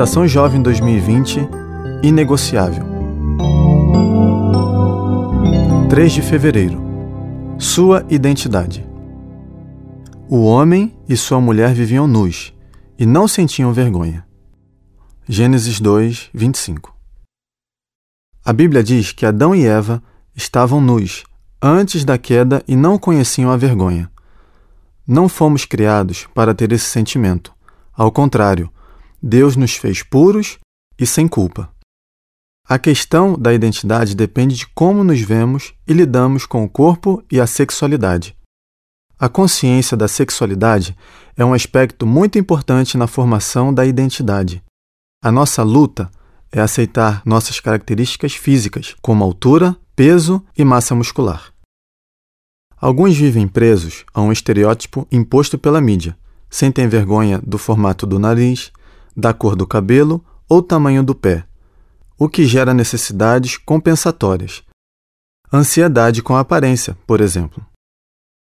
Estação Jovem 2020 Inegociável. 3 de fevereiro Sua identidade. O homem e sua mulher viviam nus e não sentiam vergonha. Gênesis 2, 25. A Bíblia diz que Adão e Eva estavam nus antes da queda e não conheciam a vergonha. Não fomos criados para ter esse sentimento. Ao contrário, Deus nos fez puros e sem culpa. A questão da identidade depende de como nos vemos e lidamos com o corpo e a sexualidade. A consciência da sexualidade é um aspecto muito importante na formação da identidade. A nossa luta é aceitar nossas características físicas, como altura, peso e massa muscular. Alguns vivem presos a um estereótipo imposto pela mídia, sentem vergonha do formato do nariz, da cor do cabelo ou tamanho do pé, o que gera necessidades compensatórias. Ansiedade com a aparência, por exemplo.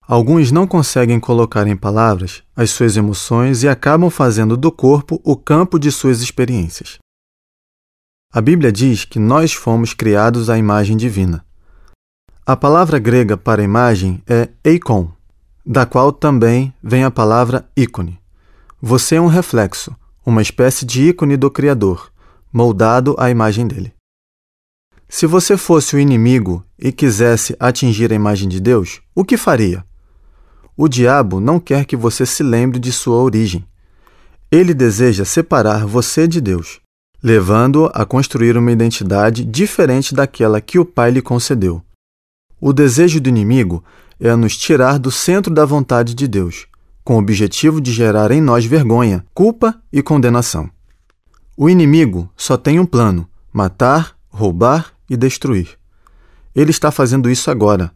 Alguns não conseguem colocar em palavras as suas emoções e acabam fazendo do corpo o campo de suas experiências. A Bíblia diz que nós fomos criados à imagem divina. A palavra grega para imagem é eikon, da qual também vem a palavra ícone. Você é um reflexo, uma espécie de ícone do Criador, moldado à imagem dele. Se você fosse o inimigo e quisesse atingir a imagem de Deus, o que faria? O diabo não quer que você se lembre de sua origem. Ele deseja separar você de Deus, levando-o a construir uma identidade diferente daquela que o Pai lhe concedeu. O desejo do inimigo é nos tirar do centro da vontade de Deus, com o objetivo de gerar em nós vergonha, culpa e condenação. O inimigo só tem um plano: matar, roubar e destruir. Ele está fazendo isso agora,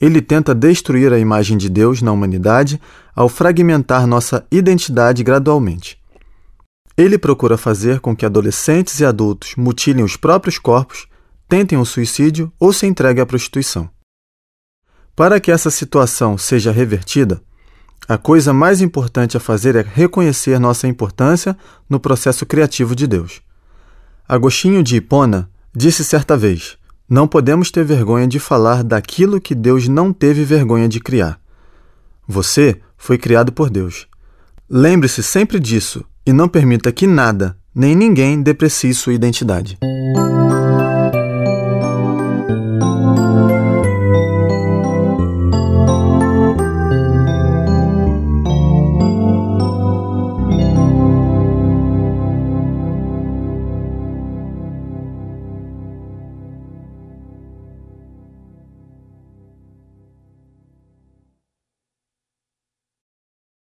ele tenta destruir a imagem de Deus na humanidade ao fragmentar nossa identidade gradualmente. Ele procura fazer com que adolescentes e adultos mutilem os próprios corpos, tentem o suicídio ou se entreguem à prostituição. Para que essa situação seja revertida, a coisa mais importante a fazer é reconhecer nossa importância no processo criativo de Deus. Agostinho de Hipona disse certa vez: não podemos ter vergonha de falar daquilo que Deus não teve vergonha de criar. Você foi criado por Deus. Lembre-se sempre disso e não permita que nada, nem ninguém, deprecie sua identidade.